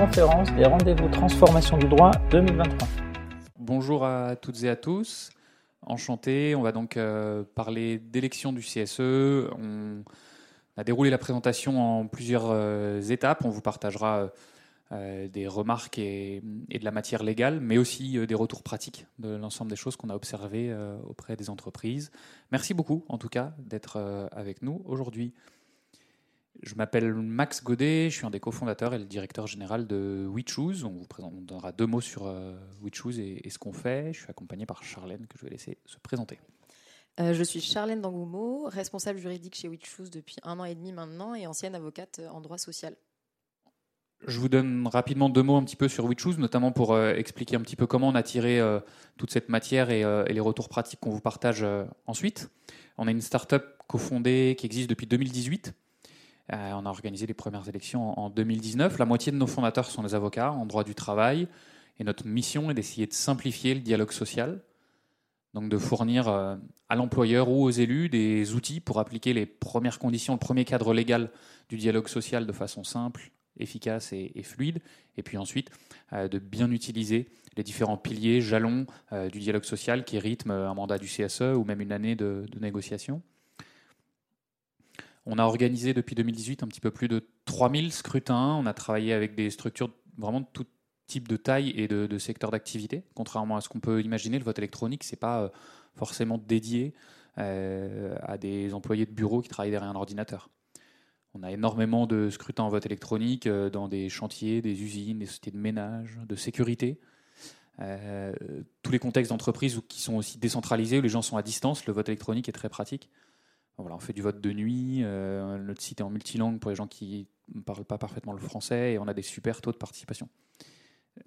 conférence des rendez-vous transformation du droit 2023. Bonjour à toutes et à tous. Enchanté. On va donc euh, parler d'élection du CSE. On a déroulé la présentation en plusieurs euh, étapes. On vous partagera euh, des remarques et, de la matière légale, mais aussi des retours pratiques de l'ensemble des choses qu'on a observées auprès des entreprises. Merci beaucoup, en tout cas, d'être avec nous aujourd'hui. Je m'appelle Max Godet, je suis un des cofondateurs et le directeur général de WeChoose. On vous donnera deux mots sur euh, WeChoose et, ce qu'on fait. Je suis accompagné par Charlène que je vais laisser se présenter. Euh, je suis Charlène Dangoumo, responsable juridique chez WeChoose depuis un an et demi maintenant et ancienne avocate en droit social. Je vous donne rapidement deux mots un petit peu sur WeChoose, notamment pour euh, expliquer un petit peu comment on a tiré toute cette matière et, et les retours pratiques qu'on vous partage ensuite. On est une start-up cofondée qui existe depuis 2018 euh, on a organisé les premières élections en 2019. La moitié de nos fondateurs sont des avocats en droit du travail. Et notre mission est d'essayer de simplifier le dialogue social, donc de fournir euh, à l'employeur ou aux élus des outils pour appliquer les premières conditions, le premier cadre légal du dialogue social de façon simple, efficace et, fluide. Et puis ensuite, euh, de bien utiliser les différents piliers, jalons du dialogue social qui rythment un mandat du CSE ou même une année de négociation. On a organisé depuis 2018 un petit peu plus de 3000 scrutins. On a travaillé avec des structures vraiment de tout type de taille et de, secteur d'activité. Contrairement à ce qu'on peut imaginer, le vote électronique, ce n'est pas euh, forcément dédié euh, à des employés de bureau qui travaillent derrière un ordinateur. On a énormément de scrutins en vote électronique euh, dans des chantiers, des usines, des sociétés de ménage, de sécurité. tous les contextes d'entreprise qui sont aussi décentralisés, où les gens sont à distance, le vote électronique est très pratique on fait du vote de nuit. Euh, notre site est en multilangue pour les gens qui ne parlent pas parfaitement le français et on a des super taux de participation.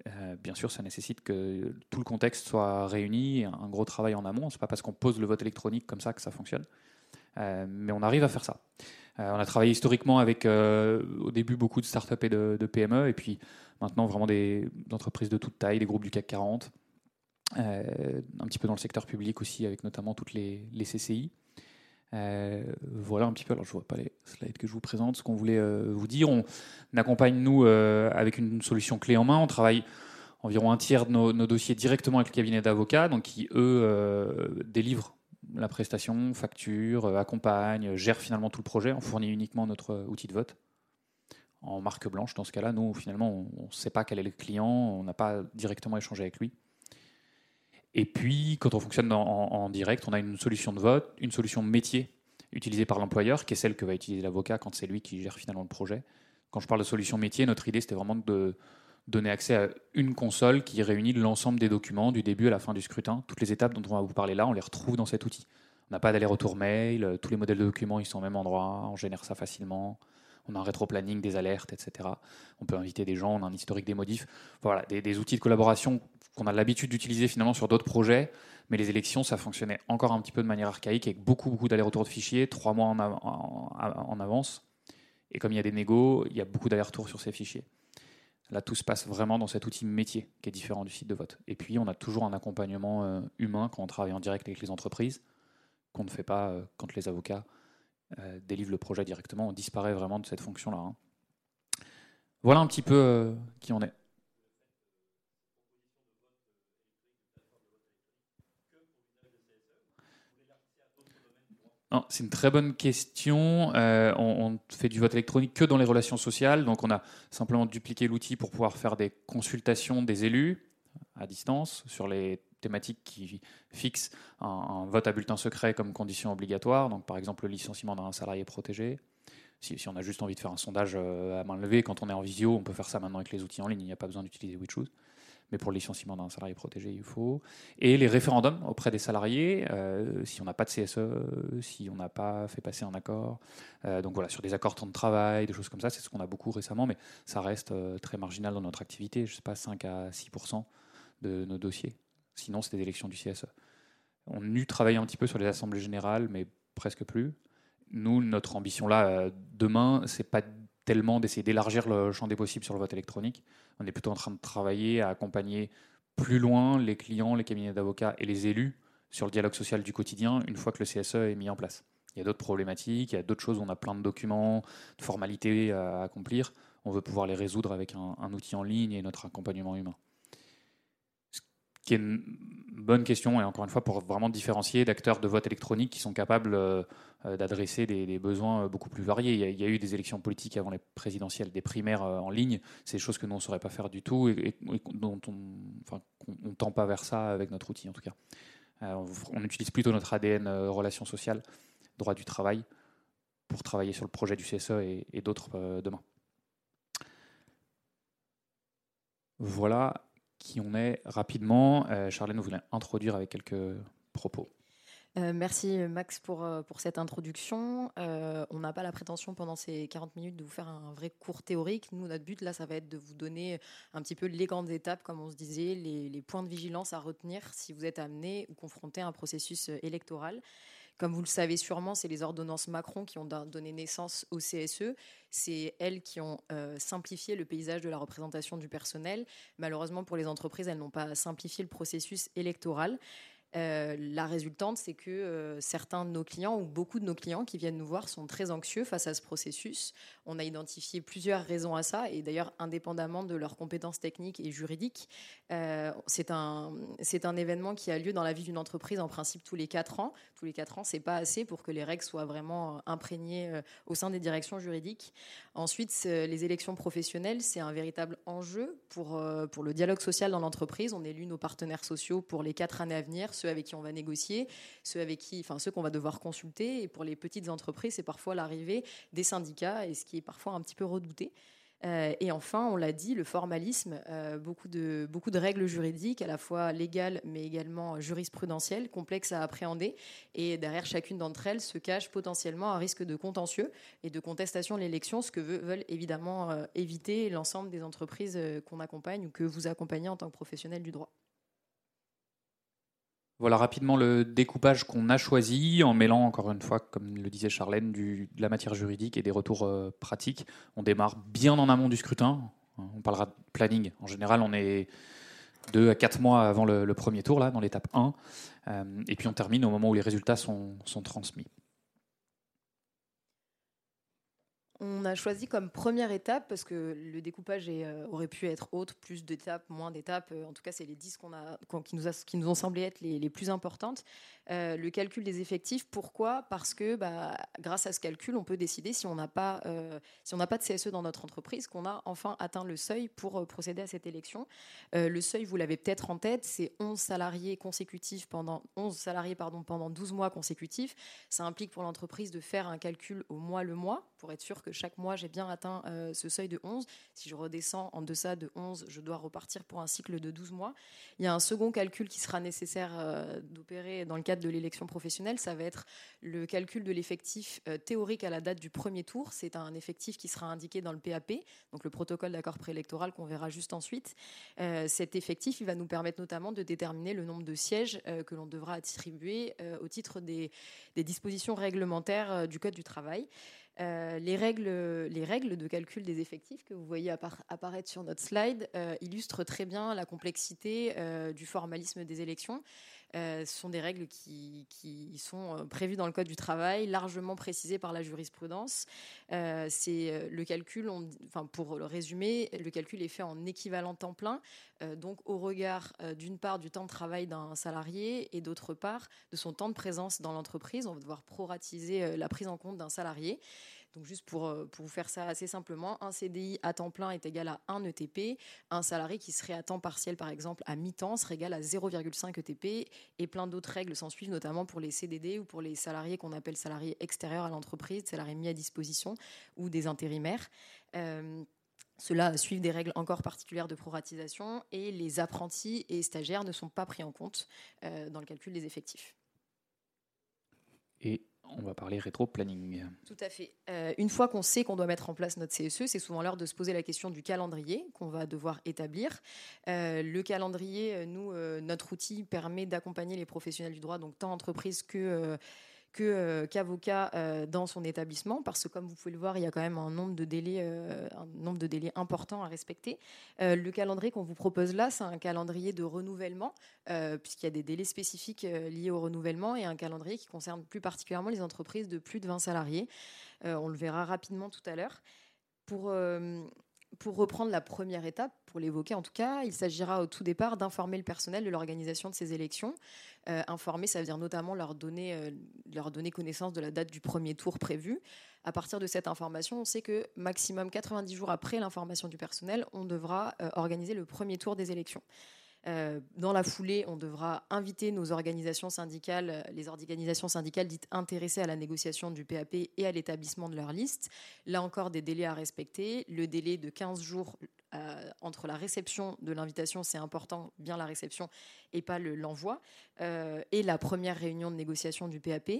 Euh, bien sûr, ça nécessite que tout le contexte soit réuni, un gros travail en amont. C'est pas parce qu'on pose le vote électronique comme ça que ça fonctionne, euh, mais on arrive à faire ça. on a travaillé historiquement avec, au début, beaucoup de startups et de, PME, et puis maintenant vraiment des entreprises de toute taille, des groupes du CAC 40, un petit peu dans le secteur public aussi, avec notamment toutes les CCI. Euh, voilà un petit peu, alors je vois pas les slides que je vous présente, ce qu'on voulait euh, vous dire. On, accompagne nous euh, avec une solution clé en main. On travaille environ un tiers de nos, dossiers directement avec le cabinet d'avocats, donc qui eux délivrent la prestation, facture, accompagnent, gèrent finalement tout le projet. On fournit uniquement notre outil de vote en marque blanche. Dans ce cas-là, nous finalement on ne sait pas quel est le client, on n'a pas directement échangé avec lui. Et puis, quand on fonctionne en, direct, on a une solution de vote, une solution métier utilisée par l'employeur, qui est celle que va utiliser l'avocat quand c'est lui qui gère finalement le projet. Quand je parle de solution métier, notre idée, c'était vraiment de donner accès à une console qui réunit l'ensemble des documents du début à la fin du scrutin. Toutes les étapes dont on va vous parler là, on les retrouve dans cet outil. On n'a pas d'aller-retour mail, tous les modèles de documents, ils sont au même endroit, on génère ça facilement. On a un rétro-planning, des alertes, etc. On peut inviter des gens, on a un historique des modifs. Voilà, des outils de collaboration qu'on a l'habitude d'utiliser finalement sur d'autres projets. Mais les élections, ça fonctionnait encore un petit peu de manière archaïque, avec beaucoup, beaucoup d'allers-retours de fichiers, trois mois en, avance. Et comme il y a des négos, il y a beaucoup d'allers-retours sur ces fichiers. Là, tout se passe vraiment dans cet outil métier qui est différent du site de vote. Et puis, on a toujours un accompagnement euh, humain quand on travaille en direct avec les entreprises, qu'on ne fait pas euh, quand les avocats euh, délivrent le projet directement. On disparaît vraiment de cette fonction-là. Hein. Voilà un petit peu qui on est. C'est une très bonne question. Euh, on, fait du vote électronique que dans les relations sociales. Donc, on a simplement dupliqué l'outil pour pouvoir faire des consultations des élus à distance sur les thématiques qui fixent un, vote à bulletin secret comme condition obligatoire. Donc, par exemple, le licenciement d'un salarié protégé. Si, on a juste envie de faire un sondage euh, à main levée, quand on est en visio, on peut faire ça maintenant avec les outils en ligne. Il n'y a pas besoin d'utiliser WeChoose mais pour le licenciement d'un salarié protégé, il faut. Et les référendums auprès des salariés, euh, si on n'a pas de CSE, si on n'a pas fait passer un accord. Euh, donc voilà, sur des accords temps de travail, des choses comme ça, c'est ce qu'on a beaucoup récemment, mais ça reste euh, très marginal dans notre activité, je ne sais pas, 5 à 6% de nos dossiers. Sinon, c'est des élections du CSE. On eu travaillé un petit peu sur les assemblées générales, mais presque plus. Nous, notre ambition là, demain, c'est pas tellement d'essayer d'élargir le champ des possibles sur le vote électronique. On est plutôt en train de travailler à accompagner plus loin les clients, les cabinets d'avocats et les élus sur le dialogue social du quotidien une fois que le CSE est mis en place. Il y a d'autres problématiques, il y a d'autres choses on a plein de documents, de formalités à accomplir. on veut pouvoir les résoudre avec un, outil en ligne et notre accompagnement humain. Qui est une bonne question, et encore une fois, pour vraiment différencier d'acteurs de vote électronique qui sont capables euh, d'adresser des, besoins beaucoup plus variés. Il y, a, eu des élections politiques avant les présidentielles, des primaires en ligne, c'est des choses que nous, on ne saurait pas faire du tout et, dont on ne tend pas vers ça avec notre outil, en tout cas. on, utilise plutôt notre ADN relations sociales, droit du travail, pour travailler sur le projet du CSE et, d'autres euh, demain. Voilà qui on est rapidement. Euh, Charlène, vous voulez introduire avec quelques propos. Euh, merci Max pour, pour cette introduction. on n'a pas la prétention pendant ces 40 minutes de vous faire un vrai cours théorique. Nous, notre but là, ça va être de vous donner un petit peu les grandes étapes, comme on se disait, les points de vigilance à retenir si vous êtes amené ou confronté à un processus électoral. Comme vous le savez sûrement, c'est les ordonnances Macron qui ont donné naissance au CSE. C'est elles qui ont euh, simplifié le paysage de la représentation du personnel. Malheureusement, pour les entreprises, elles n'ont pas simplifié le processus électoral. Euh, la résultante, c'est que euh, certains de nos clients ou beaucoup de nos clients qui viennent nous voir sont très anxieux face à ce processus. On a identifié plusieurs raisons à ça, et d'ailleurs, indépendamment de leurs compétences techniques et juridiques, euh, c'est un, un événement qui a lieu dans la vie d'une entreprise en principe tous les quatre ans. Tous les quatre ans, c'est pas assez pour que les règles soient vraiment imprégnées au sein des directions juridiques. Ensuite, les élections professionnelles, c'est un véritable enjeu pour, pour le dialogue social dans l'entreprise. On élu nos partenaires sociaux pour les quatre années à venir ceux avec qui on va négocier, ceux avec qui, enfin ceux qu'on va devoir consulter. Et pour les petites entreprises, c'est parfois l'arrivée des syndicats, et ce qui est parfois un petit peu redouté. Euh, et enfin, on l'a dit, le formalisme, euh, beaucoup, de, beaucoup de règles juridiques, à la fois légales mais également jurisprudentielles, complexes à appréhender. Et derrière chacune d'entre elles se cache potentiellement un risque de contentieux et de contestation de l'élection, ce que veulent évidemment euh, éviter l'ensemble des entreprises qu'on accompagne ou que vous accompagnez en tant que professionnel du droit. Voilà rapidement le découpage qu'on a choisi en mêlant, encore une fois, comme le disait Charlène, de la matière juridique et des retours euh, pratiques. On démarre bien en amont du scrutin. On parlera de planning. En général, on est deux à quatre mois avant le, premier tour, là, dans l'étape 1. Euh, et puis on termine au moment où les résultats sont transmis. On a choisi comme première étape, parce que le découpage euh, aurait pu être autre, plus d'étapes, moins d'étapes. Euh, en tout cas, c'est les 10 qu'on a, qui, nous ont semblé être les, plus importantes. Euh, le calcul des effectifs, pourquoi? Parce que bah, grâce à ce calcul, on peut décider si on n'a pas, si pas de CSE dans notre entreprise, qu'on a enfin atteint le seuil pour procéder à cette élection. le seuil, vous l'avez peut-être en tête, c'est 11 salariés consécutifs pendant 11 salariés pardon, pendant 12 mois consécutifs. Ça implique pour l'entreprise de faire un calcul au mois le mois pour être sûr que chaque mois, j'ai bien atteint euh, ce seuil de 11. Si je redescends en deçà de 11, je dois repartir pour un cycle de 12 mois. Il y a un second calcul qui sera nécessaire euh, d'opérer dans le cadre de l'élection professionnelle. Ça va être le calcul de l'effectif euh, théorique à la date du premier tour. C'est un effectif qui sera indiqué dans le PAP, donc le protocole d'accord préélectoral qu'on verra juste ensuite. cet effectif, il va nous permettre notamment de déterminer le nombre de sièges que l'on devra attribuer au titre des, des dispositions réglementaires du Code du travail. Euh, les, règles, les règles de calcul des effectifs que vous voyez apparaître sur notre slide euh, illustrent très bien la complexité euh, du formalisme des élections. Ce sont des règles qui, sont prévues dans le Code du travail, largement précisées par la jurisprudence. C'est le calcul, enfin pour le résumer, le calcul est fait en équivalent temps plein, donc au regard d'une part du temps de travail d'un salarié et d'autre part de son temps de présence dans l'entreprise. On va devoir proratiser la prise en compte d'un salarié. Donc juste pour, euh, pour vous faire ça assez simplement, un CDI à temps plein est égal à 1 ETP, un salarié qui serait à temps partiel par exemple à mi-temps serait égal à 0,5 ETP et plein d'autres règles s'en suivent notamment pour les CDD ou pour les salariés qu'on appelle salariés extérieurs à l'entreprise, salariés mis à disposition ou des intérimaires. Euh, cela suivent des règles encore particulières de proratisation et les apprentis et stagiaires ne sont pas pris en compte euh, dans le calcul des effectifs. On va parler rétro-planning. Tout à fait. Euh, une fois qu'on sait qu'on doit mettre en place notre CSE, c'est souvent l'heure de se poser la question du calendrier qu'on va devoir établir. Euh, le calendrier, euh, nous, notre outil permet d'accompagner les professionnels du droit, donc tant entreprises que qu'avocat euh, dans son établissement, parce que comme vous pouvez le voir, il y a quand même un nombre de délais, euh, un nombre de délais important à respecter. le calendrier qu'on vous propose là, c'est un calendrier de renouvellement, puisqu'il y a des délais spécifiques liés au renouvellement, et un calendrier qui concerne plus particulièrement les entreprises de plus de 20 salariés. on le verra rapidement tout à l'heure. Pour pour reprendre la première étape, pour l'évoquer en tout cas, il s'agira au tout départ d'informer le personnel de l'organisation de ces élections. Euh, informer, ça veut dire notamment leur donner, euh, leur donner connaissance de la date du premier tour prévu. À partir de cette information, on sait que maximum 90 jours après l'information du personnel, on devra euh, organiser le premier tour des élections. Euh, dans la foulée, on devra inviter nos organisations syndicales, euh, les organisations syndicales dites intéressées à la négociation du PAP et à l'établissement de leur liste. Là encore, des délais à respecter. Le délai de 15 jours euh, entre la réception de l'invitation, c'est important, bien la réception et pas l'envoi, et la première réunion de négociation du PAP.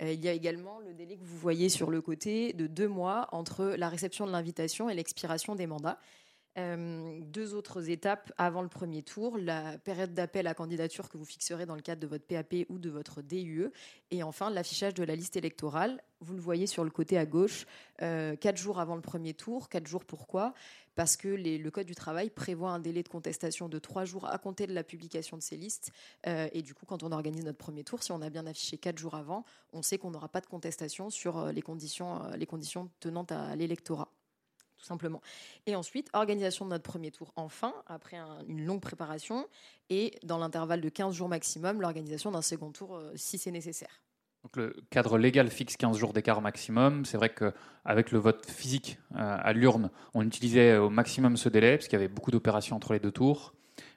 il y a également le délai que vous voyez sur le côté de deux mois entre la réception de l'invitation et l'expiration des mandats. Euh, deux autres étapes avant le premier tour, la période d'appel à candidature que vous fixerez dans le cadre de votre PAP ou de votre DUE, et enfin l'affichage de la liste électorale. Vous le voyez sur le côté à gauche, euh, quatre jours avant le premier tour. Quatre jours pourquoi? Parce que le Code du travail prévoit un délai de contestation de trois jours à compter de la publication de ces listes. Euh, et du coup, quand on organise notre premier tour, si on a bien affiché quatre jours avant, on sait qu'on n'aura pas de contestation sur les conditions, les conditions tenantes à l'électorat tout simplement. Et ensuite, organisation de notre premier tour enfin, après une longue préparation, et dans l'intervalle de 15 jours maximum, l'organisation d'un second tour euh, si c'est nécessaire. Donc le cadre légal fixe 15 jours d'écart maximum. C'est vrai qu'avec le vote physique euh, à l'urne, on utilisait au maximum ce délai, parce qu'il y avait beaucoup d'opérations entre les deux tours.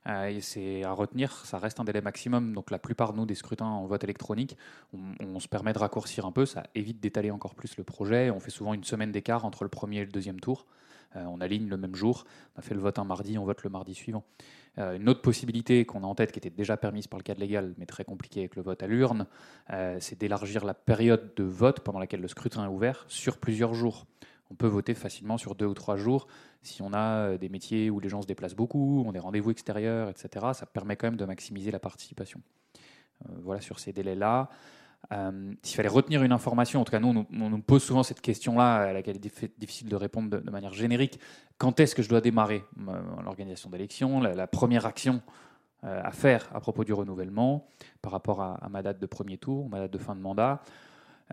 Euh, c'est à retenir, ça reste un délai maximum. Donc la plupart, nous, des scrutins en vote électronique, on, se permet de raccourcir un peu, ça évite d'étaler encore plus le projet. On fait souvent une semaine d'écart entre le premier et le deuxième tour. Euh, on aligne le même jour. On a fait le vote un mardi, on vote le mardi suivant. Euh, une autre possibilité qu'on a en tête, qui était déjà permise par le cadre légal, mais très compliquée avec le vote à l'urne, c'est d'élargir la période de vote pendant laquelle le scrutin est ouvert sur plusieurs jours on peut voter facilement sur deux ou trois jours. Si on a euh, des métiers où les gens se déplacent beaucoup, ont des rendez-vous extérieurs, etc., ça permet quand même de maximiser la participation. Euh, voilà sur ces délais-là. Euh, s'il fallait retenir une information, en tout cas nous, on nous pose souvent cette question-là, à laquelle il est difficile de répondre de, manière générique. Quand est-ce que je dois démarrer l'organisation d'élection la, première action à faire à propos du renouvellement par rapport à, à, ma date de premier tour, ma date de fin de mandat?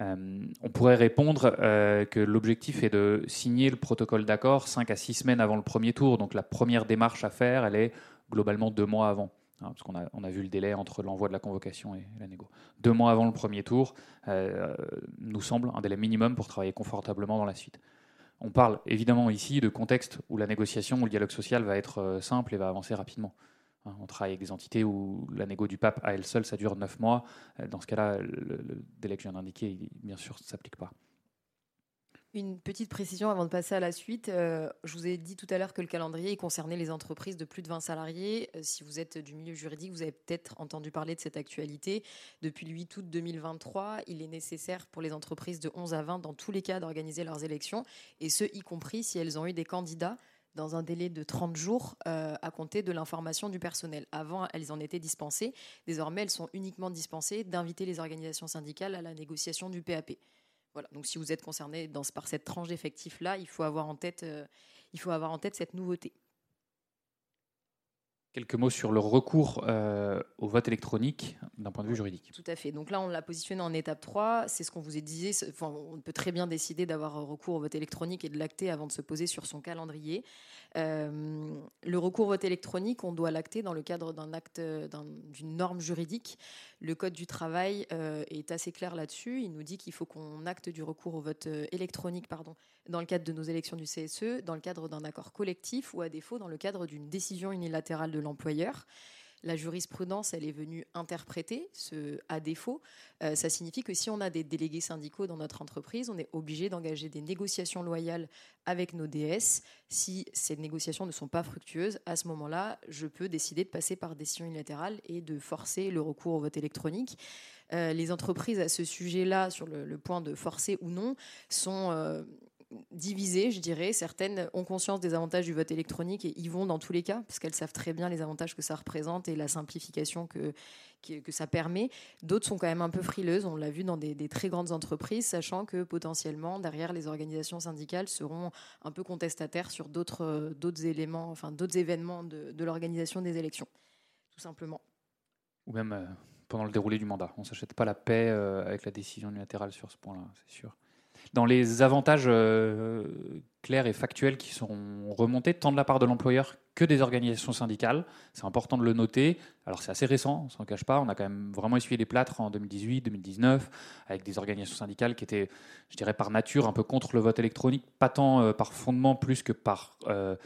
Euh, on pourrait répondre euh, que l'objectif est de signer le protocole d'accord 5 à 6 semaines avant le premier tour. Donc la première démarche à faire, elle est globalement deux mois avant. Hein, parce qu'on a, on a, vu le délai entre l'envoi de la convocation et la négo. Deux mois avant le premier tour euh, nous semble un délai minimum pour travailler confortablement dans la suite. On parle évidemment ici de contexte où la négociation, où le dialogue social va être simple et va avancer rapidement. Hein, on travaille avec des entités où la négo du pape à elle seule, ça dure 9 mois. Euh, dans ce cas-là, le, délai que je viens d'indiquer, bien sûr, ne s'applique pas. Une petite précision avant de passer à la suite. Euh, je vous ai dit tout à l'heure que le calendrier concernait les entreprises de plus de 20 salariés. Euh, si vous êtes du milieu juridique, vous avez peut-être entendu parler de cette actualité. Depuis le 8 août 2023, il est nécessaire pour les entreprises de 11 à 20 dans tous les cas d'organiser leurs élections, et ce, y compris si elles ont eu des candidats dans un délai de 30 jours euh, à compter de l'information du personnel. Avant, elles en étaient dispensées. Désormais, elles sont uniquement dispensées d'inviter les organisations syndicales à la négociation du PAP. Voilà. Donc, si vous êtes concerné par cette tranche en tête, euh, il faut avoir en tête cette nouveauté. Quelques mots sur le recours euh, au vote électronique d'un point de vue juridique. Tout à fait. Donc là, on l'a positionné en étape 3. C'est ce qu'on vous. Enfin, on peut très bien décider d'avoir recours au vote électronique et de l'acter avant de se poser sur son calendrier. Euh, le recours au vote électronique, on doit l'acter dans le cadre d'un acte, d'une norme juridique. Le Code du travail euh, est assez clair là-dessus. Il nous dit qu'il faut qu'on acte du recours au vote électronique pardon, dans le cadre de nos élections du CSE, dans le cadre d'un accord collectif ou à défaut dans le cadre d'une décision unilatérale de l'employeur. La jurisprudence, elle est venue interpréter ce à défaut. Euh, ça signifie que si on a des délégués syndicaux dans notre entreprise, on est obligé d'engager des négociations loyales avec nos DS. Si ces négociations ne sont pas fructueuses, à ce moment-là, je peux décider de passer par décision unilatérale et de forcer le recours au vote électronique. Euh, les entreprises à ce sujet-là, sur le, point de forcer ou non, sont euh, divisées, je dirais. Certaines ont conscience des avantages du vote électronique et y vont dans tous les cas, parce qu'elles savent très bien les avantages que ça représente et la simplification que, que, ça permet. D'autres sont quand même un peu frileuses, on l'a vu dans des, très grandes entreprises, sachant que potentiellement, derrière, les organisations syndicales seront un peu contestataires sur d'autres éléments, enfin d'autres événements de, l'organisation des élections, tout simplement. Ou même euh, pendant le déroulé du mandat. On ne s'achète pas la paix euh, avec la décision unilatérale sur ce point-là, c'est sûr. Dans les avantages euh, clairs et factuels qui sont remontés, tant de la part de l'employeur que des organisations syndicales, c'est important de le noter. Alors c'est assez récent, on s'en cache pas, on a quand même vraiment essuyé les plâtres en 2018, 2019, avec des organisations syndicales qui étaient, je dirais, par nature un peu contre le vote électronique, pas tant euh, par fondement plus que par... Euh,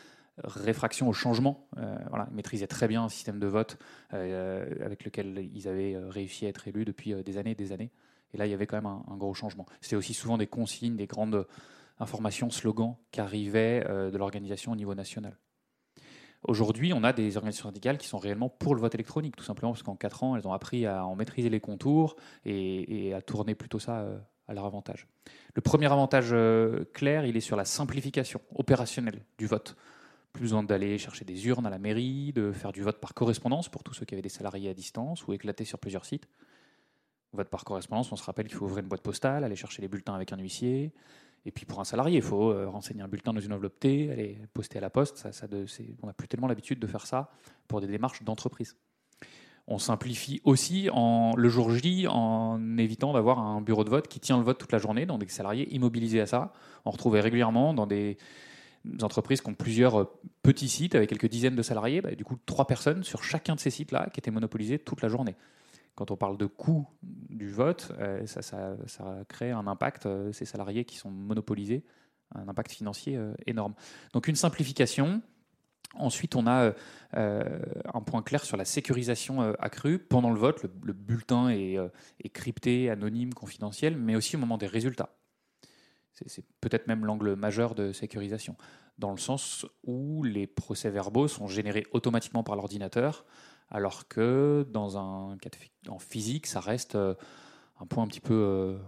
réfraction au changement. voilà, ils maîtrisaient très bien un système de vote avec lequel ils avaient réussi à être élus depuis des années et des années. Et là, il y avait quand même un, gros changement. C'était aussi souvent des consignes, des grandes informations, slogans qui arrivaient euh, de l'organisation au niveau national. Aujourd'hui, on a des organisations syndicales qui sont réellement pour le vote électronique, tout simplement parce qu'en 4 ans, elles ont appris à en maîtriser les contours et, à tourner plutôt ça euh, à leur avantage. Le premier avantage euh, clair, il est sur la simplification opérationnelle du vote. Plus besoin d'aller chercher des urnes à la mairie, de faire du vote par correspondance pour tous ceux qui avaient des salariés à distance ou éclatés sur plusieurs sites vote par correspondance, on se rappelle qu'il faut ouvrir une boîte postale, aller chercher les bulletins avec un huissier. Et puis pour un salarié, il faut euh, renseigner un bulletin dans une enveloppe T, aller poster à la poste. Ça, on n'a plus tellement l'habitude de faire ça pour des démarches d'entreprise. On simplifie aussi en, le jour J en évitant d'avoir un bureau de vote qui tient le vote toute la journée, donc des salariés immobilisés à ça. On retrouvait régulièrement dans des entreprises qui ont plusieurs euh, petits sites avec quelques dizaines de salariés, bah, du coup trois personnes sur chacun de ces sites-là qui étaient monopolisés toute la journée quand on parle de coût du vote, euh, ça, crée un impact, euh, ces salariés qui sont monopolisés, un impact financier euh, énorme. Donc une simplification. Ensuite, on a un point clair sur la sécurisation accrue. Pendant le vote, le, bulletin est, crypté, anonyme, confidentiel, mais aussi au moment des résultats. C'est peut-être même l'angle majeur de sécurisation, dans le sens où les procès-verbaux sont générés automatiquement par l'ordinateur alors que dans un cas en physique, ça reste euh, un point un petit peu euh,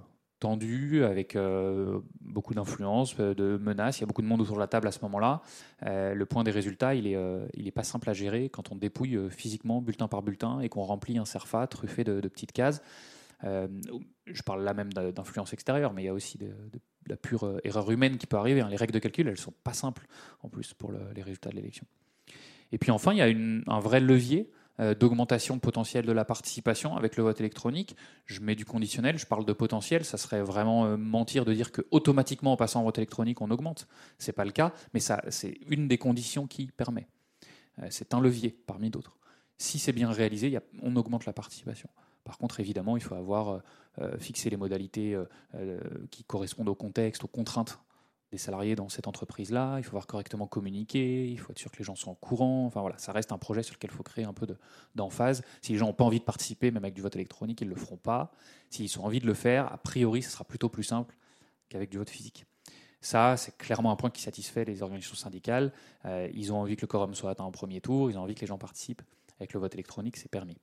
tendu, avec euh, beaucoup d'influence, de menaces. Il y a beaucoup de monde autour de la table à ce moment-là. le point des résultats, il n'est pas simple à gérer quand on dépouille physiquement, bulletin par bulletin, et qu'on remplit un CERFA truffé de, petites cases. je parle là même d'influence extérieure, mais il y a aussi de, la pure erreur humaine qui peut arriver. Hein. Les règles de calcul, elles ne sont pas simples en plus pour les résultats de l'élection. Et puis enfin, il y a un vrai levier d'augmentation potentielle de la participation avec le vote électronique. Je mets du conditionnel, je parle de potentiel, ça serait vraiment euh, mentir de dire que automatiquement en passant au vote électronique on augmente. C'est pas le cas, mais c'est une des conditions qui permet. Euh, c'est un levier parmi d'autres. Si c'est bien réalisé, on augmente la participation. Par contre, évidemment, il faut avoir fixé les modalités qui correspondent au contexte, aux contraintes des salariés dans cette entreprise-là, il faut avoir correctement communiqué, il faut être sûr que les gens sont au courant. Enfin voilà, ça reste un projet sur lequel il faut créer un peu d'emphase. si les gens n'ont pas envie de participer, même avec du vote électronique, ils ne le feront pas. S'ils ont envie de le faire, a priori, ce sera plutôt plus simple qu'avec du vote physique. Ça, c'est clairement un point qui satisfait les organisations syndicales. Euh, ils ont envie que le quorum soit atteint en premier tour, ils ont envie que les gens participent. Avec le vote électronique, c'est permis.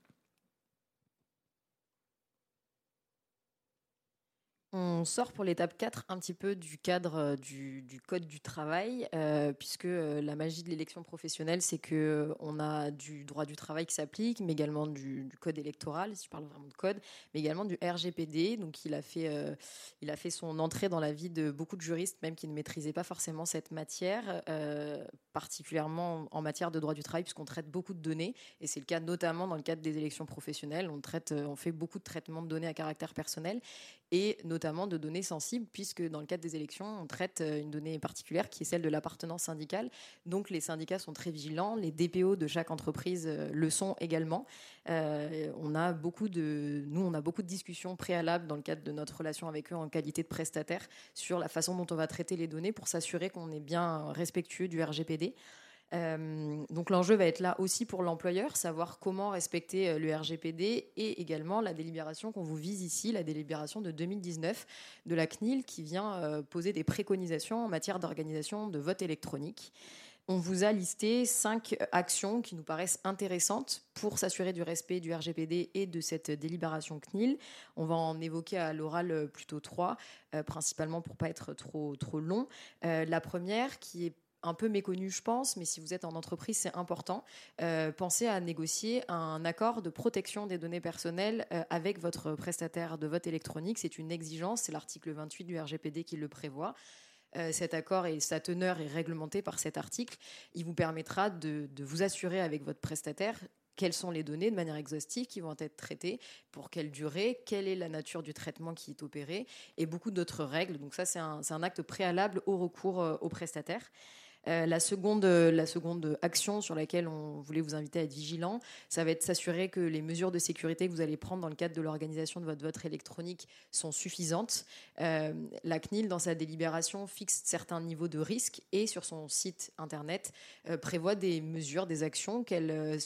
On sort pour l'étape 4 un petit peu du cadre euh, du, code du travail, euh, puisque euh, la magie de l'élection professionnelle, c'est que on a du droit du travail qui s'applique, mais également du, code électoral, si je parle vraiment de code, mais également du RGPD. Donc il a fait, il a fait son entrée dans la vie de beaucoup de juristes, même qui ne maîtrisaient pas forcément cette matière, particulièrement en matière de droit du travail, puisqu'on traite beaucoup de données, et c'est le cas notamment dans le cadre des élections professionnelles. On traite, on fait beaucoup de traitements de données à caractère personnel, et notamment de données sensibles, puisque dans le cadre des élections, on traite euh, une donnée particulière qui est celle de l'appartenance syndicale. Donc les syndicats sont très vigilants, les DPO de chaque entreprise euh, le sont également. Euh, on a beaucoup de, nous, on a beaucoup de discussions préalables dans le cadre de notre relation avec eux en qualité de prestataire sur la façon dont on va traiter les données pour s'assurer qu'on est bien respectueux du RGPD. Euh, donc l'enjeu va être là aussi pour l'employeur, savoir comment respecter euh, le RGPD et également la délibération qu'on vous vise ici, la délibération de 2019 de la CNIL qui vient euh, poser des préconisations en matière d'organisation de vote électronique. On vous a listé cinq actions qui nous paraissent intéressantes pour s'assurer du respect du RGPD et de cette délibération CNIL. On va en évoquer à l'oral plutôt trois, principalement pour pas être trop trop long. la première, qui est un peu méconnu, je pense, mais si vous êtes en entreprise, c'est important. Euh, pensez à négocier un accord de protection des données personnelles euh, avec votre prestataire de vote électronique. C'est une exigence, c'est l'article 28 du RGPD qui le prévoit. Euh, cet accord et sa teneur est réglementée par cet article. Il vous permettra de, vous assurer avec votre prestataire quelles sont les données de manière exhaustive qui vont être traitées, pour quelle durée, quelle est la nature du traitement qui est opéré, et beaucoup d'autres règles. Donc ça, c'est un, un, acte préalable au recours au prestataire. Euh, la, seconde, la seconde action sur laquelle on voulait vous inviter à être vigilant, ça va être s'assurer que les mesures de sécurité que vous allez prendre dans le cadre de l'organisation de votre vote électronique sont suffisantes. Euh, la CNIL, dans sa délibération, fixe certains niveaux de risque et sur son site internet euh, prévoit des mesures, des actions qu'elle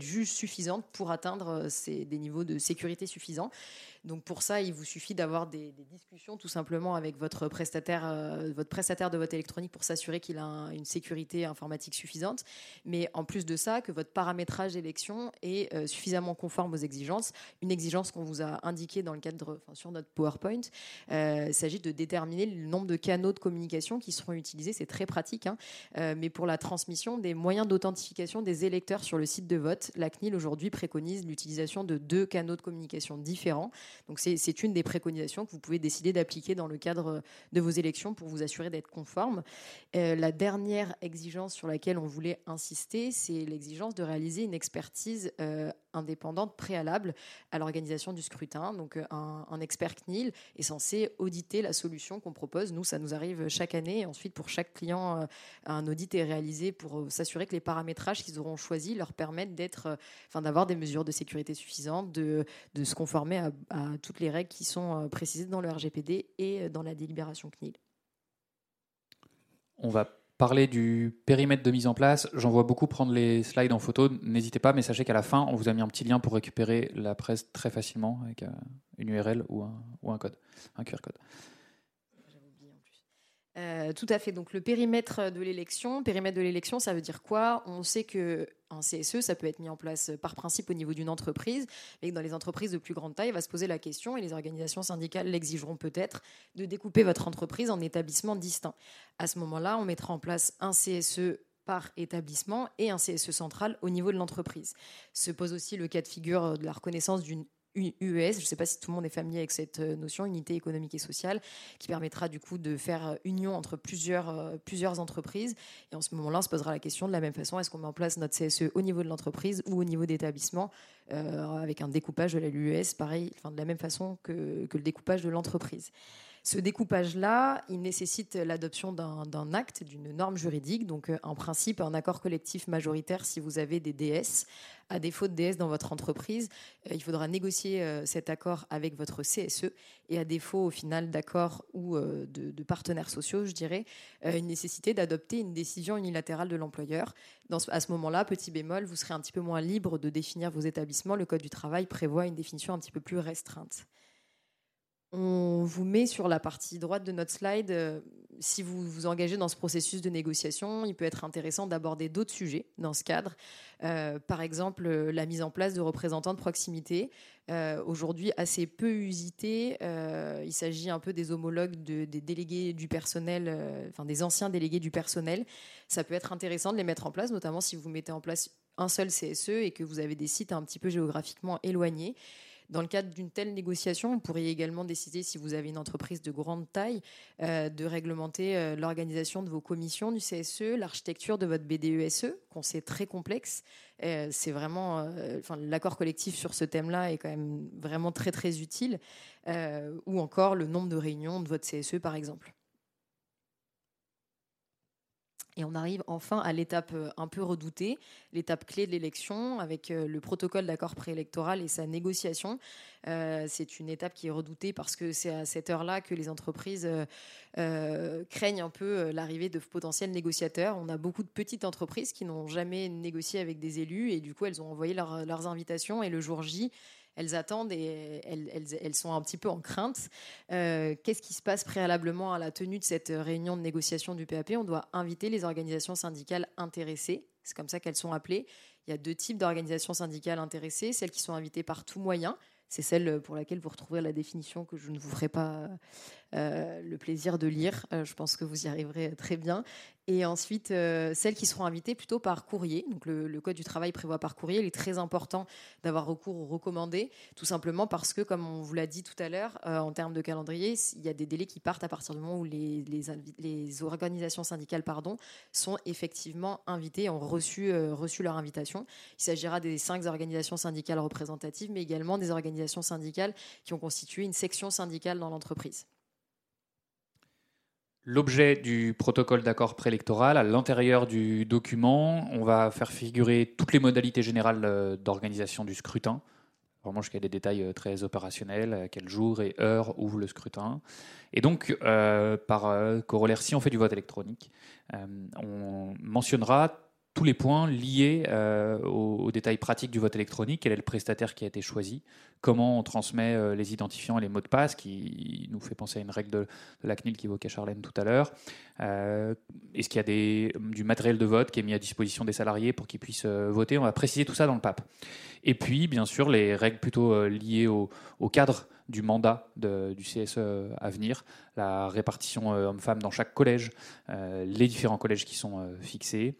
juge suffisantes pour atteindre des niveaux de sécurité suffisants. Donc pour ça, il vous suffit d'avoir des, discussions tout simplement avec votre prestataire, euh, votre prestataire de vote électronique pour s'assurer qu'il a une sécurité informatique suffisante. Mais en plus de ça, que votre paramétrage d'élection est euh, suffisamment conforme aux exigences. Une exigence qu'on vous a indiquée dans le cadre, enfin, sur notre PowerPoint, euh, il s'agit de déterminer le nombre de canaux de communication qui seront utilisés. C'est très pratique, hein. mais pour la transmission des moyens d'authentification des électeurs sur le site de vote, la CNIL aujourd'hui préconise l'utilisation de deux canaux de communication différents. Donc c'est une des préconisations que vous pouvez décider d'appliquer dans le cadre de vos élections pour vous assurer d'être conforme. Euh, la dernière exigence sur laquelle on voulait insister, c'est l'exigence de réaliser une expertise euh, indépendante préalable à l'organisation du scrutin. Donc euh, un, expert CNIL est censé auditer la solution qu'on propose. Nous, ça nous arrive chaque année. Et ensuite, pour chaque client, un audit est réalisé pour s'assurer que les paramétrages qu'ils auront choisis leur permettent d'être, enfin, d'avoir des mesures de sécurité suffisantes, de, se conformer à toutes les règles qui sont euh, précisées dans le RGPD et euh, dans la délibération CNIL. On va parler du périmètre de mise en place. J'en vois beaucoup prendre les slides en photo. N'hésitez pas, mais sachez qu'à la fin, on vous a mis un petit lien pour récupérer la presse très facilement avec euh, une URL ou ou un code, un QR code. Euh, tout à fait. Donc le périmètre de l'élection, ça veut dire quoi? On sait que un CSE, ça peut être mis en place par principe au niveau d'une entreprise, mais dans les entreprises de plus grande taille, va se poser la question, et les organisations syndicales l'exigeront peut-être, de découper votre entreprise en établissements distincts. À ce moment-là, on mettra en place un CSE par établissement et un CSE central au niveau de l'entreprise. Se pose aussi le cas de figure de la reconnaissance d'une UES, je ne sais pas si tout le monde est familier avec cette euh, notion, unité économique et sociale, qui permettra du coup de faire euh, union entre plusieurs, euh, plusieurs entreprises. Et en ce moment-là, on se posera la question de la même façon, est-ce qu'on met en place notre CSE au niveau de l'entreprise ou au niveau d'établissement, avec un découpage de la l'UES, pareil, de la même façon que, que le découpage de l'entreprise. Ce découpage-là, il nécessite l'adoption d'un acte, d'une norme juridique, donc euh, en principe un accord collectif majoritaire si vous avez des DS. À défaut de DS dans votre entreprise, euh, il faudra négocier euh, cet accord avec votre CSE et à défaut au final d'accord ou de, partenaires sociaux, je dirais, une nécessité d'adopter une décision unilatérale de l'employeur. À ce moment-là, petit bémol, vous serez un petit peu moins libre de définir vos établissements. Le Code du travail prévoit une définition un petit peu plus restreinte. On vous met sur la partie droite de notre slide, euh, si vous vous engagez dans ce processus de négociation, il peut être intéressant d'aborder d'autres sujets dans ce cadre. Euh, par exemple, la mise en place de représentants de proximité. Euh, aujourd'hui, assez peu usité. il s'agit un peu des homologues des délégués du personnel, enfin des anciens délégués du personnel. Ça peut être intéressant de les mettre en place, notamment si vous mettez en place un seul CSE et que vous avez des sites un petit peu géographiquement éloignés. Dans le cadre d'une telle négociation, vous pourriez également décider, si vous avez une entreprise de grande taille, euh, de réglementer euh, l'organisation de vos commissions du CSE, l'architecture de votre BDESE, qu'on sait très complexe. Euh, c'est vraiment, l'accord collectif sur ce thème-là est quand même vraiment très très utile. ou encore le nombre de réunions de votre CSE, par exemple. Et on arrive enfin à l'étape euh, un peu redoutée, l'étape clé de l'élection, avec euh, le protocole d'accord préélectoral et sa négociation. Euh, c'est une étape qui est redoutée parce que c'est à cette heure-là que les entreprises craignent un peu l'arrivée de potentiels négociateurs. On a beaucoup de petites entreprises qui n'ont jamais négocié avec des élus et du coup elles ont envoyé leurs invitations et le jour J, elles attendent et elles, sont un petit peu en crainte. Euh, qu'est-ce qui se passe préalablement à la tenue de cette réunion de négociation du PAP On doit inviter les organisations syndicales intéressées. C'est comme ça qu'elles sont appelées. Il y a deux types d'organisations syndicales intéressées, celles qui sont invitées par tout moyen. C'est celle pour laquelle vous retrouverez la définition que je ne vous ferai pas le plaisir de lire. je pense que vous y arriverez très bien. Et ensuite, celles qui seront invitées plutôt par courrier. Donc le, Code du travail prévoit par courrier. Il est très important d'avoir recours aux recommandés, tout simplement parce que, comme on vous l'a dit tout à l'heure, en termes de calendrier, il y a des délais qui partent à partir du moment où les, organisations syndicales pardon, sont effectivement invitées, ont reçu leur invitation. Il s'agira des cinq organisations syndicales représentatives, mais également des organisations syndicales qui ont constitué une section syndicale dans l'entreprise. L'objet du protocole d'accord préélectoral, à l'intérieur du document, on va faire figurer toutes les modalités générales euh, d'organisation du scrutin, vraiment jusqu'à des détails euh, très opérationnels, à quel jour et heure ouvre le scrutin. Et donc, euh, par corollaire, si on fait du vote électronique, on mentionnera tous les points liés euh, aux, détails pratiques du vote électronique, quel est le prestataire qui a été choisi, comment on transmet euh, les identifiants et les mots de passe, qui nous fait penser à une règle de, la CNIL qu'évoquait Charlène tout à l'heure. Euh, est-ce qu'il y a du matériel de vote qui est mis à disposition des salariés pour qu'ils puissent voter? On va préciser tout ça dans le PAP. Et puis, bien sûr, les règles plutôt liées au, cadre du mandat du CSE à venir, la répartition homme-femme dans chaque collège, les différents collèges qui sont fixés.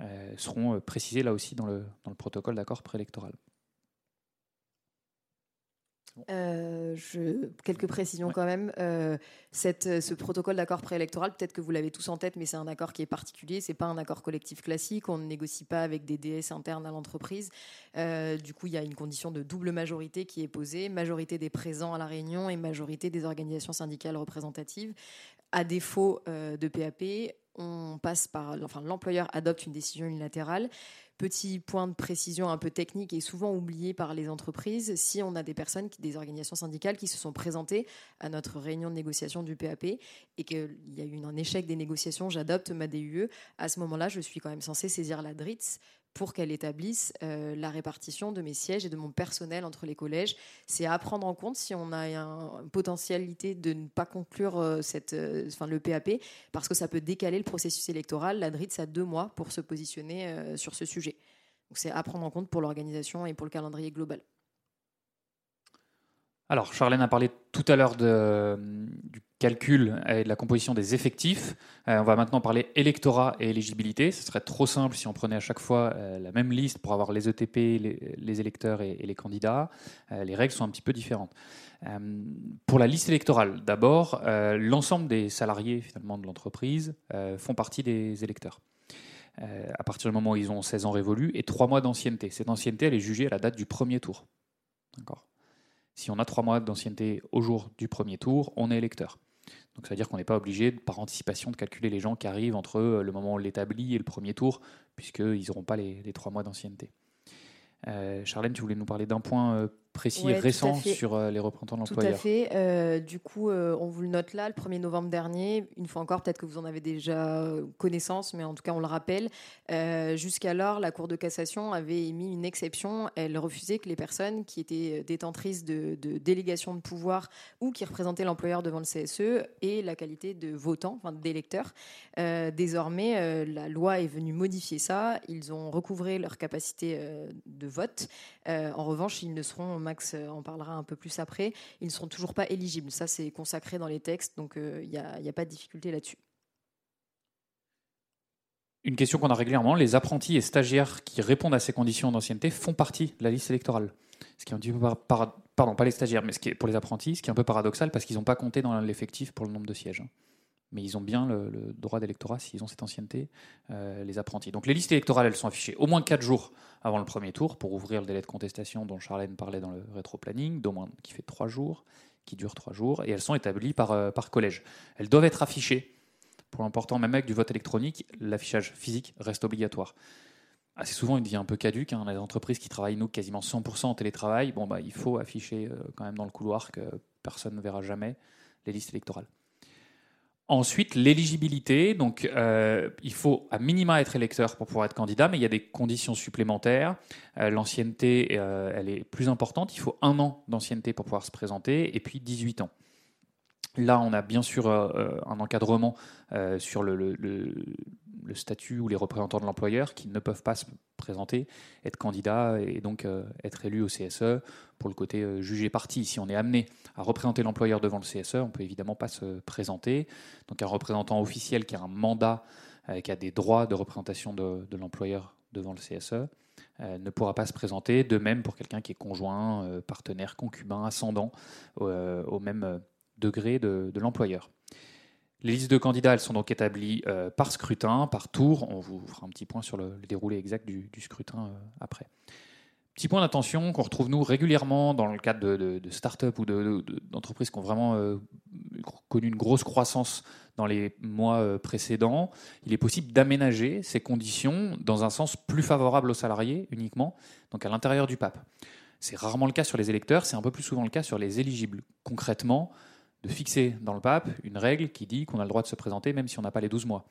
Euh, seront euh, précisés là aussi dans le, dans le protocole d'accord préélectoral. Euh, je, quelques précisions quand même. cette, ce protocole d'accord préélectoral, peut-être que vous l'avez tous en tête, mais c'est un accord qui est particulier. C'est pas un accord collectif classique. On ne négocie pas avec des DS internes à l'entreprise. du coup, il y a une condition de double majorité qui est posée majorité des présents à la réunion et majorité des organisations syndicales représentatives. À défaut de PAP, on passe par, enfin, l'employeur adopte une décision unilatérale. Petit point de précision un peu technique et souvent oublié par les entreprises, si on a des personnes, des organisations syndicales qui se sont présentées à notre réunion de négociation du PAP et qu'il y a eu un échec des négociations, j'adopte ma DUE, à ce moment-là, je suis quand même censée saisir la DRITS pour qu'elle établisse euh, la répartition de mes sièges et de mon personnel entre les collèges. C'est à prendre en compte si on a une potentialité de ne pas conclure euh, cette, euh, enfin, le PAP, parce que ça peut décaler le processus électoral. La DRITS a deux mois pour se positionner sur ce sujet. Donc c'est à prendre en compte pour l'organisation et pour le calendrier global. Alors, Charlène a parlé tout à l'heure du calcul et de la composition des effectifs. Euh, on va maintenant parler électorat et éligibilité. Ce serait trop simple si on prenait à chaque fois euh, la même liste pour avoir les ETP, les, électeurs et, les candidats. Euh, les règles sont un petit peu différentes. pour la liste électorale, d'abord, l'ensemble des salariés finalement de l'entreprise font partie des électeurs. à partir du moment où ils ont 16 ans révolus et 3 mois d'ancienneté. Cette ancienneté, elle est jugée à la date du premier tour. D'accord? Si on a trois mois d'ancienneté au jour du premier tour, on est électeur. Donc ça veut dire qu'on n'est pas obligé, par anticipation, de calculer les gens qui arrivent entre le moment où on l'établit et le premier tour, puisqu'ils n'auront pas les, trois mois d'ancienneté. Euh, Charlène, tu voulais nous parler d'un point euh, précis et récent sur euh, les représentants de l'employeur. Tout à fait. Euh, du coup, euh, on vous le note là, le 1er novembre dernier. Une fois encore, peut-être que vous en avez déjà connaissance, mais en tout cas, on le rappelle. Jusqu'alors, la Cour de cassation avait émis une exception. Elle refusait que les personnes qui étaient détentrices de, de délégation de pouvoir ou qui représentaient l'employeur devant le CSE aient la qualité de votant, enfin d'électeur. désormais, la loi est venue modifier ça. Ils ont recouvré leur capacité de vote. en revanche, ils ne seront Max euh, en parlera un peu plus après, ils ne seront toujours pas éligibles. Ça, c'est consacré dans les textes, donc il euh, n'y a, pas de difficulté là-dessus. Une question qu'on a régulièrement, les apprentis et stagiaires qui répondent à ces conditions d'ancienneté font partie de la liste électorale. Ce qui est un peu pardon, pas les stagiaires, mais pour les apprentis, ce qui est un peu paradoxal parce qu'ils n'ont pas compté dans l'effectif pour le nombre de sièges. Hein. Mais ils ont bien le, droit d'électorat s'ils ont cette ancienneté, euh, les apprentis. Donc les listes électorales, elles sont affichées au moins 4 jours avant le premier tour pour ouvrir le délai de contestation dont Charlène parlait dans le rétro-planning, qui fait trois jours, qui dure trois jours, et elles sont établies par, euh, par collège. Elles doivent être affichées. Pour l'important, même avec du vote électronique, l'affichage physique reste obligatoire. Assez souvent, il devient un peu caduque. Hein. Les entreprises qui travaillent, nous, quasiment 100% en télétravail, bon, bah, il faut afficher euh, quand même dans le couloir que personne ne verra jamais les listes électorales. Ensuite, l'éligibilité. Donc, euh, il faut à minima être électeur pour pouvoir être candidat, mais il y a des conditions supplémentaires. Euh, l'ancienneté, euh, elle est plus importante. Il faut un an d'ancienneté pour pouvoir se présenter, et puis 18 ans. Là, on a bien sûr un encadrement sur le, statut ou les représentants de l'employeur qui ne peuvent pas se présenter, être candidat et donc être élu au CSE pour le côté jugé parti. Si on est amené à représenter l'employeur devant le CSE, on peut évidemment pas se présenter. Donc un représentant officiel qui a un mandat, qui a des droits de représentation de, l'employeur devant le CSE, euh, ne pourra pas se présenter. De même pour quelqu'un qui est conjoint, euh, partenaire, concubin, ascendant euh, au même degré de, l'employeur. Les listes de candidats, elles sont donc établies par scrutin, par tour. On vous fera un petit point sur le, déroulé exact du, scrutin après. Petit point d'attention qu'on retrouve nous régulièrement dans le cadre de, de start-up ou d'entreprises qui ont vraiment connu une grosse croissance dans les mois euh, précédents, il est possible d'aménager ces conditions dans un sens plus favorable aux salariés uniquement, donc à l'intérieur du PAP. C'est rarement le cas sur les électeurs, c'est un peu plus souvent le cas sur les éligibles. Concrètement, de fixer dans le PAP une règle qui dit qu'on a le droit de se présenter même si on n'a pas les 12 mois,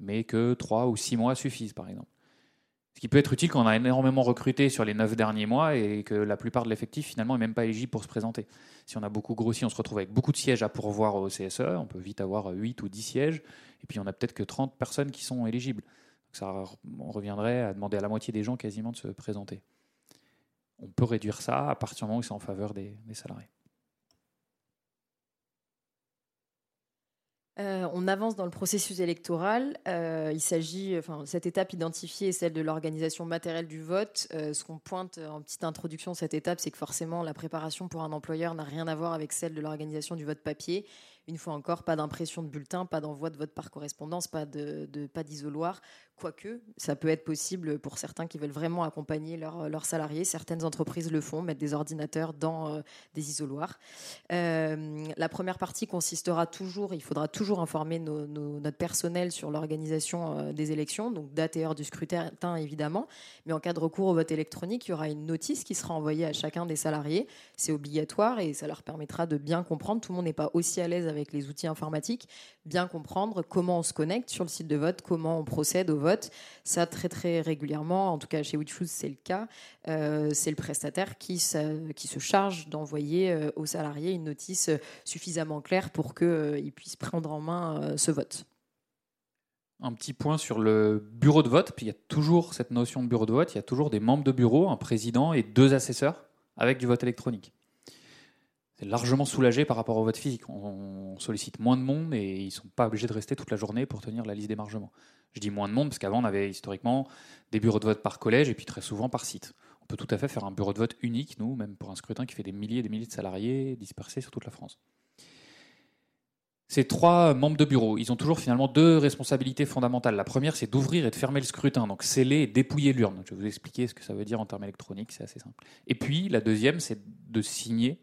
mais que 3 ou 6 mois suffisent par exemple. Ce qui peut être utile quand on a énormément recruté sur les 9 derniers mois et que la plupart de l'effectif finalement n'est même pas éligible pour se présenter. Si on a beaucoup grossi, on se retrouve avec beaucoup de sièges à pourvoir au CSE, on peut vite avoir 8 ou 10 sièges, et puis on a peut-être que 30 personnes qui sont éligibles. ça, on reviendrait à demander à la moitié des gens quasiment de se présenter. On peut réduire ça à partir du moment où c'est en faveur des salariés. Euh, on avance dans le processus électoral. Euh, il s'agit, enfin, cette étape identifiée est celle de l'organisation matérielle du vote. Euh, ce qu'on pointe en petite introduction cette étape, c'est que forcément, la préparation pour un employeur n'a rien à voir avec celle de l'organisation du vote papier. Une fois encore, pas d'impression de bulletin, pas d'envoi de vote par correspondance, pas de, pas d'isoloir. Quoique, ça peut être possible pour certains qui veulent vraiment accompagner leurs salariés. Certaines entreprises le font, mettre des ordinateurs dans euh, des isoloirs. Euh, la première partie consistera toujours, il faudra toujours informer notre personnel sur l'organisation euh, des élections, donc date et heure du scrutin évidemment. Mais en cas de recours au vote électronique, il y aura une notice qui sera envoyée à chacun des salariés. C'est obligatoire et ça leur permettra de bien comprendre. Tout le monde n'est pas aussi à l'aise avec les outils informatiques, bien comprendre comment on se connecte sur le site de vote, comment on procède au vote ça, très très régulièrement, en tout cas chez WitchFood, c'est le cas. Euh, c'est le prestataire qui, qui se charge d'envoyer euh, aux salariés une notice suffisamment claire pour qu'ils euh, puissent prendre en main ce vote. Un petit point sur le bureau de vote. Puis il y a toujours cette notion de bureau de vote. Il y a toujours des membres de bureau, un président et deux assesseurs avec du vote électronique largement soulagé par rapport au vote physique. On, sollicite moins de monde et ils ne sont pas obligés de rester toute la journée pour tenir la liste d'émargement. Je dis moins de monde parce qu'avant, on avait historiquement des bureaux de vote par collège et puis très souvent par site. On peut tout à fait faire un bureau de vote unique, nous, même pour un scrutin qui fait des milliers et des milliers de salariés dispersés sur toute la France. Ces trois membres de bureau, ils ont toujours finalement deux responsabilités fondamentales. La première, c'est d'ouvrir et de fermer le scrutin, donc sceller et dépouiller l'urne. Je vais vous expliquer ce que ça veut dire en termes électroniques, c'est assez simple. Et puis, la deuxième, c'est de signer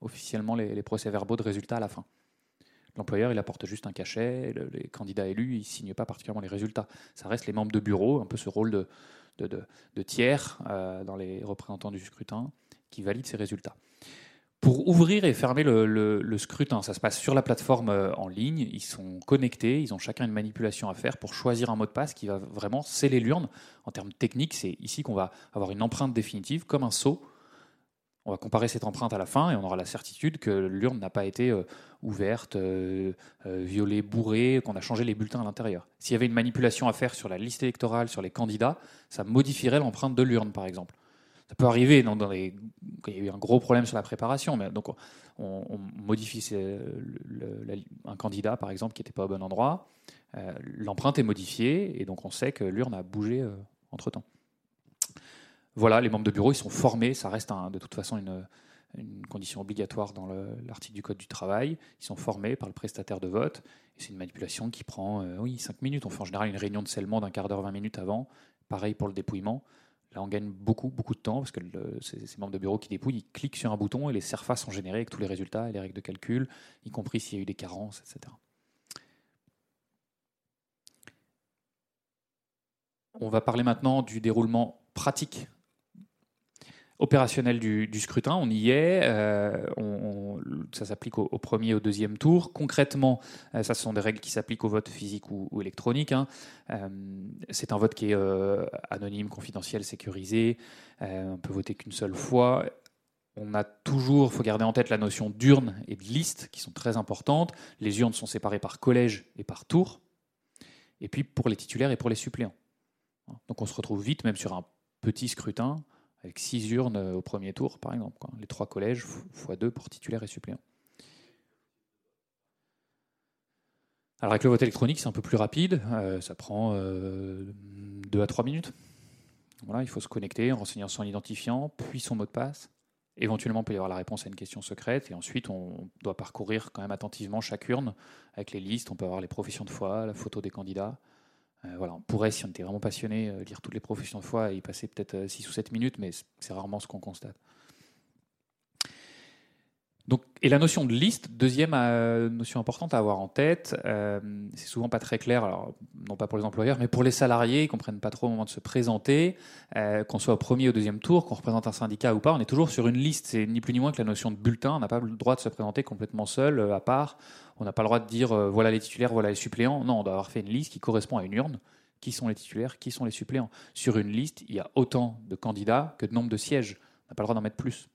officiellement les, procès-verbaux de résultats à la fin. L'employeur, il apporte juste un cachet, les candidats élus, ils ne signent pas particulièrement les résultats. Ça reste les membres de bureau, un peu ce rôle de, tiers euh, dans les représentants du scrutin, qui valident ces résultats. Pour ouvrir et fermer le, scrutin, ça se passe sur la plateforme euh, en ligne, ils sont connectés, ils ont chacun une manipulation à faire pour choisir un mot de passe qui va vraiment sceller l'urne. En termes techniques, c'est ici qu'on va avoir une empreinte définitive, comme un sceau on va comparer cette empreinte à la fin et on aura la certitude que l'urne n'a pas été euh, ouverte, euh, euh, violée, bourrée, qu'on a changé les bulletins à l'intérieur. S'il y avait une manipulation à faire sur la liste électorale, sur les candidats, ça modifierait l'empreinte de l'urne, par exemple. Ça peut arriver dans, il y a eu un gros problème sur la préparation, mais donc on, modifie un candidat, par exemple, qui n'était pas au bon endroit. L'empreinte est modifiée et donc on sait que l'urne a bougé entre-temps. Voilà, les membres de bureau, ils sont formés, ça reste de toute façon une, condition obligatoire dans l'article du Code du travail. Ils sont formés par le prestataire de vote. C'est une manipulation qui prend euh, oui, 5 minutes. On fait en général une réunion de scellement d'un quart d'heure, 20 minutes avant. Pareil pour le dépouillement. Là, on gagne beaucoup, beaucoup de temps parce que ces, membres de bureau qui dépouillent, ils cliquent sur un bouton et les surfaces sont générées avec tous les résultats et les règles de calcul, y compris s'il y a eu des carences, etc. On va parler maintenant du déroulement pratique opérationnel du, scrutin, on y est, euh, ça s'applique au, premier et au deuxième tour. Concrètement, euh, ça ce sont des règles qui s'appliquent au vote physique ou, électronique. Hein. Euh, c'est un vote qui est anonyme, confidentiel, sécurisé. on peut voter qu'une seule fois. On a toujours, faut garder en tête la notion d'urne et de liste qui sont très importantes. Les urnes sont séparées par collège et par tour. et puis pour les titulaires et pour les suppléants. Donc on se retrouve vite, même sur un petit scrutin, avec six urnes au premier tour, par exemple. Les trois collèges fois deux pour titulaires et suppléants. Alors avec le vote électronique, c'est un peu plus rapide. Euh, ça prend euh, deux à trois minutes. Voilà, il faut se connecter en renseignant son identifiant, puis son mot de passe. Éventuellement, il peut y avoir la réponse à une question secrète. Et ensuite, on doit parcourir quand même attentivement chaque urne avec les listes. On peut avoir les professions de foi, la photo des candidats. Euh, on pourrait, si on était vraiment passionné, lire toutes les professions de foi et y passer peut-être 6 ou 7 minutes, mais c'est rarement ce qu'on constate. Donc, et la notion de liste, deuxième euh, notion importante à avoir en tête, euh, c'est souvent pas très clair, alors non pas pour les employeurs, mais pour les salariés, ils comprennent pas trop au moment de se présenter, euh, qu'on soit au premier ou au deuxième tour, qu'on représente un syndicat ou pas, on est toujours sur une liste. C'est ni plus ni moins que la notion de bulletin. On n'a pas le droit de se présenter complètement seul, à part. On n'a pas le droit de dire voilà les titulaires, voilà les suppléants. Non, on doit avoir fait une liste qui correspond à une urne. Qui sont les titulaires, qui sont les suppléants? Sur une liste, il y a autant de candidats que de nombre de sièges. On n'a pas le droit d'en mettre plus.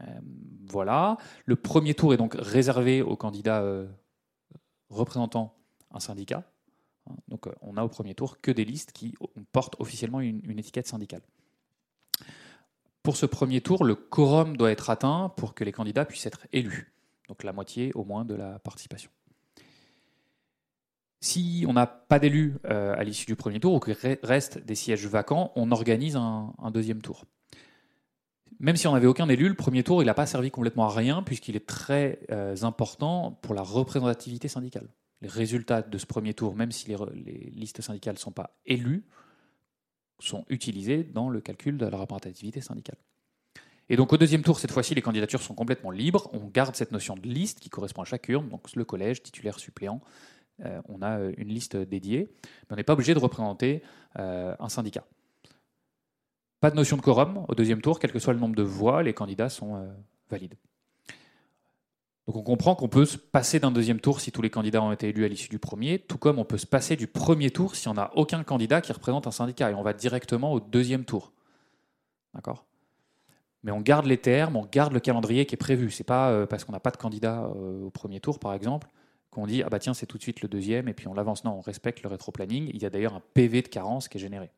Euh, voilà. Le premier tour est donc réservé aux candidats euh, représentant un syndicat. Hein, donc euh, on a au premier tour que des listes qui portent officiellement une, étiquette syndicale. Pour ce premier tour, le quorum doit être atteint pour que les candidats puissent être élus. Donc la moitié au moins de la participation. Si on n'a pas d'élus à l'issue du premier tour ou qu'il reste des sièges vacants, on organise un deuxième tour même si on n'avait aucun élu, le premier tour, il n'a pas servi complètement à rien, puisqu'il est très euh, important pour la représentativité syndicale. Les résultats de ce premier tour, même si les, listes syndicales ne sont pas élues, sont utilisés dans le calcul de la représentativité syndicale. Et donc au deuxième tour, cette fois-ci, les candidatures sont complètement libres. On garde cette notion de liste qui correspond à chaque urne, donc le collège, titulaire, suppléant. Euh, on a euh, une liste dédiée, mais on n'est pas obligé de représenter un syndicat. Pas de notion de quorum au deuxième tour, quel que soit le nombre de voix, les candidats sont euh, valides. Donc on comprend qu'on peut se passer d'un deuxième tour si tous les candidats ont été élus à l'issue du premier, tout comme on peut se passer du premier tour si on n'a aucun candidat qui représente un syndicat et on va directement au deuxième tour. D'accord? Mais on garde les termes, on garde le calendrier qui est prévu. C'est pas euh, parce qu'on n'a pas de candidat euh, au premier tour, par exemple, qu'on dit ah bah tiens c'est tout de suite le deuxième et puis on l'avance. Non, on respecte le rétro-planning. Il y a d'ailleurs un PV de carence qui est généré.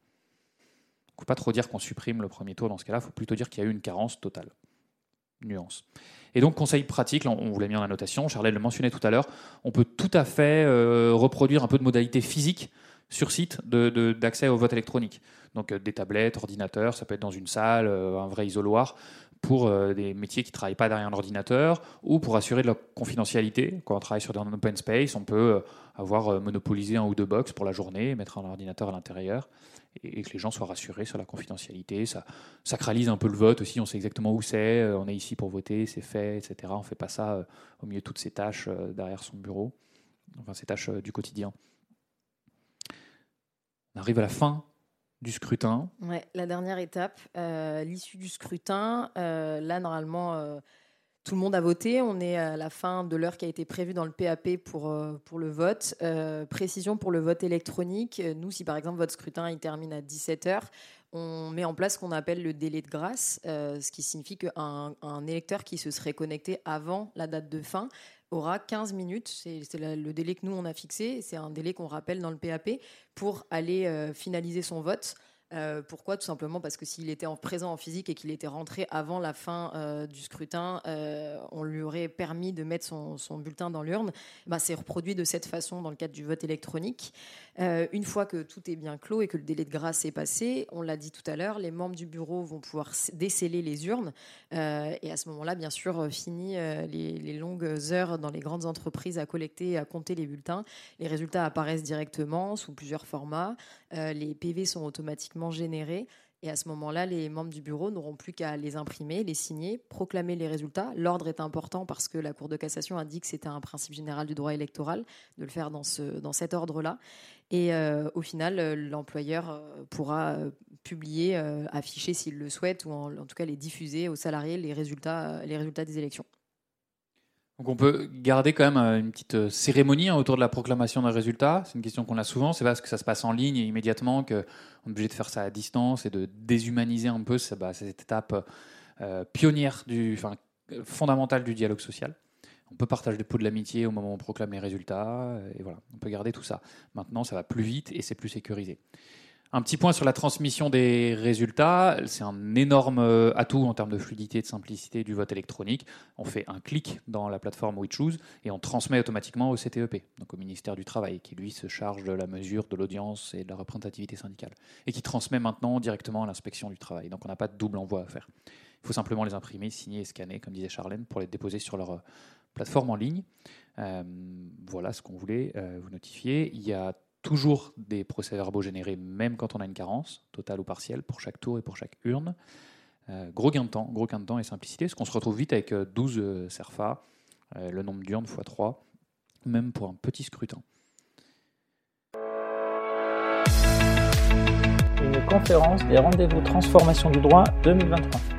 Ne faut pas trop dire qu'on supprime le premier tour dans ce cas-là, il faut plutôt dire qu'il y a eu une carence totale. Nuance. Et donc, conseil pratique, on vous l'a mis en annotation, Charlotte le mentionnait tout à l'heure, on peut tout à fait euh, reproduire un peu de modalité physique sur site d'accès au vote électronique. Donc euh, des tablettes, ordinateurs, ça peut être dans une salle, euh, un vrai isoloir, pour des métiers qui ne travaillent pas derrière l'ordinateur ou pour assurer de la confidentialité. Quand on travaille sur un open space, on peut avoir monopolisé un ou deux box pour la journée, mettre un ordinateur à l'intérieur et, que les gens soient rassurés sur la confidentialité. Ça sacralise un peu le vote aussi, on sait exactement où c'est, euh, on est ici pour voter, c'est fait, etc. On ne fait pas ça euh, au milieu de toutes ces tâches euh, derrière son bureau, enfin ces tâches du quotidien. On arrive à la fin du scrutin. Ouais, la dernière étape, l'issue du scrutin. là, normalement tout le monde a voté. On est à la fin de l'heure qui a été prévue dans le PAP pour, euh, pour le vote. Euh, précision pour le vote électronique. Nous, si par exemple votre scrutin il termine à 17h, on met en place ce qu'on appelle le délai de grâce, euh, ce qui signifie qu'un un électeur qui se serait connecté avant la date de fin aura 15 minutes, c'est le délai que nous on a fixé, c'est un délai qu'on rappelle dans le PAP, pour aller finaliser son vote. Euh, pourquoi? Tout simplement parce que s'il était en présent en physique et qu'il était rentré avant la fin euh, du scrutin, euh, on lui aurait permis de mettre son, bulletin dans l'urne. Bah, c'est reproduit de cette façon dans le cadre du vote électronique. une fois que tout est bien clos et que le délai de grâce est passé, on l'a dit tout à l'heure, les membres du bureau vont pouvoir déceler les urnes. et à ce moment-là, bien sûr, fini les, les, longues heures dans les grandes entreprises à collecter et à compter les bulletins. Les résultats apparaissent directement sous plusieurs formats. les PV sont automatiquement générés. Et à ce moment-là, les membres du bureau n'auront plus qu'à les imprimer, les signer, proclamer les résultats. L'ordre est important parce que la Cour de cassation dit que c'était un principe général du droit électoral de le faire dans, ce, dans cet ordre-là. Et euh, au final, euh, l'employeur euh, pourra publier, afficher s'il le souhaite, ou en, tout cas les diffuser aux salariés les résultats des élections. Donc on peut garder quand même euh, une petite euh, cérémonie hein, autour de la proclamation d'un résultat. C'est une question qu'on a souvent. C'est parce que ça se passe en ligne et immédiatement qu'on est obligé de faire ça à distance et de déshumaniser un peu bah, cette étape euh, pionnière, du, enfin, fondamentale du dialogue social. On peut partager des pots de l'amitié au moment où on proclame les résultats. Et voilà, on peut garder tout ça. Maintenant, ça va plus vite et c'est plus sécurisé. Un petit point sur la transmission des résultats. C'est un énorme euh, atout en termes de fluidité et de simplicité du vote électronique. On fait un clic dans la plateforme WeChoose et on transmet automatiquement au CTEP, donc au ministère du Travail, qui lui se charge de la mesure de l'audience et de la représentativité syndicale, et qui transmet maintenant directement à l'inspection du travail. Donc on n'a pas de double envoi à faire. Il faut simplement les imprimer, signer et scanner, comme disait Charlène, pour les déposer sur leur euh, plateforme en ligne. Euh, voilà ce qu'on voulait vous notifier. Il y a toujours des procès-verbaux générés, même quand on a une carence, totale ou partielle, pour chaque tour et pour chaque urne. Euh, gros gain de temps, gros gain de temps et simplicité, parce qu'on se retrouve vite avec 12 euh, euh, CERFA, le nombre d'urnes x 3, même pour un petit scrutin. Une conférence des rendez-vous transformation du droit 2023.